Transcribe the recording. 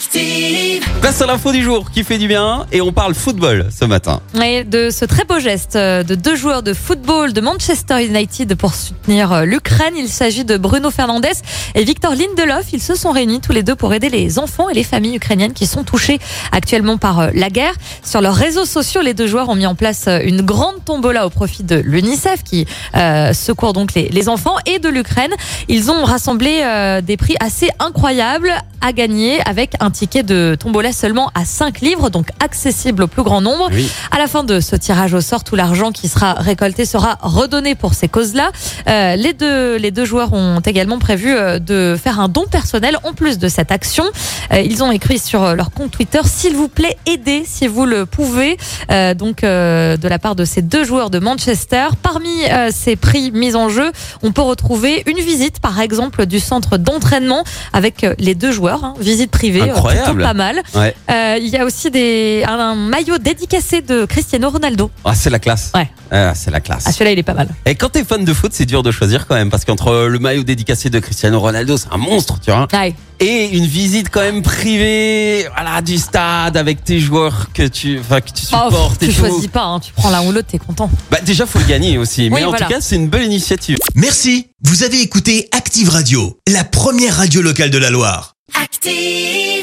Active. Place à l'info du jour qui fait du bien et on parle football ce matin. Et de ce très beau geste euh, de deux joueurs de football de Manchester United pour soutenir euh, l'Ukraine. Il s'agit de Bruno Fernandes et Victor Lindelof. Ils se sont réunis tous les deux pour aider les enfants et les familles ukrainiennes qui sont touchées actuellement par euh, la guerre. Sur leurs réseaux sociaux, les deux joueurs ont mis en place une grande tombola au profit de l'UNICEF qui euh, secourt donc les, les enfants et de l'Ukraine. Ils ont rassemblé euh, des prix assez incroyables à gagner avec un ticket de tombola seulement à 5 livres, donc accessible au plus grand nombre. Oui. À la fin de ce tirage au sort, tout l'argent qui sera récolté sera redonné pour ces causes-là. Euh, les deux les deux joueurs ont également prévu euh, de faire un don personnel en plus de cette action. Euh, ils ont écrit sur leur compte Twitter s'il vous plaît aidez si vous le pouvez. Euh, donc euh, de la part de ces deux joueurs de Manchester. Parmi euh, ces prix mis en jeu, on peut retrouver une visite par exemple du centre d'entraînement avec les deux joueurs, hein, visite privée, euh, Incroyable. plutôt pas mal. Ouais. Euh, il y a aussi des, un, un maillot dédicacé de Cristiano Ronaldo. Ah, c'est la classe. Ouais. Ah, c'est la classe. Ah, celui-là, il est pas mal. Et quand t'es fan de foot, c'est dur de choisir quand même parce qu'entre le maillot dédicacé de Cristiano Ronaldo, c'est un monstre, tu vois. Ouais. Et une visite quand même privée, voilà, du stade avec tes joueurs que tu, enfin, que tu Oh, supportes tu et tout. choisis pas, hein, tu prends l'un ou l'autre, t'es content. Bah, déjà, faut le gagner aussi. Mais Oui, en voilà. tout cas, c'est une belle initiative. Merci, vous avez écouté Active Radio, la première radio locale de la Loire. Active.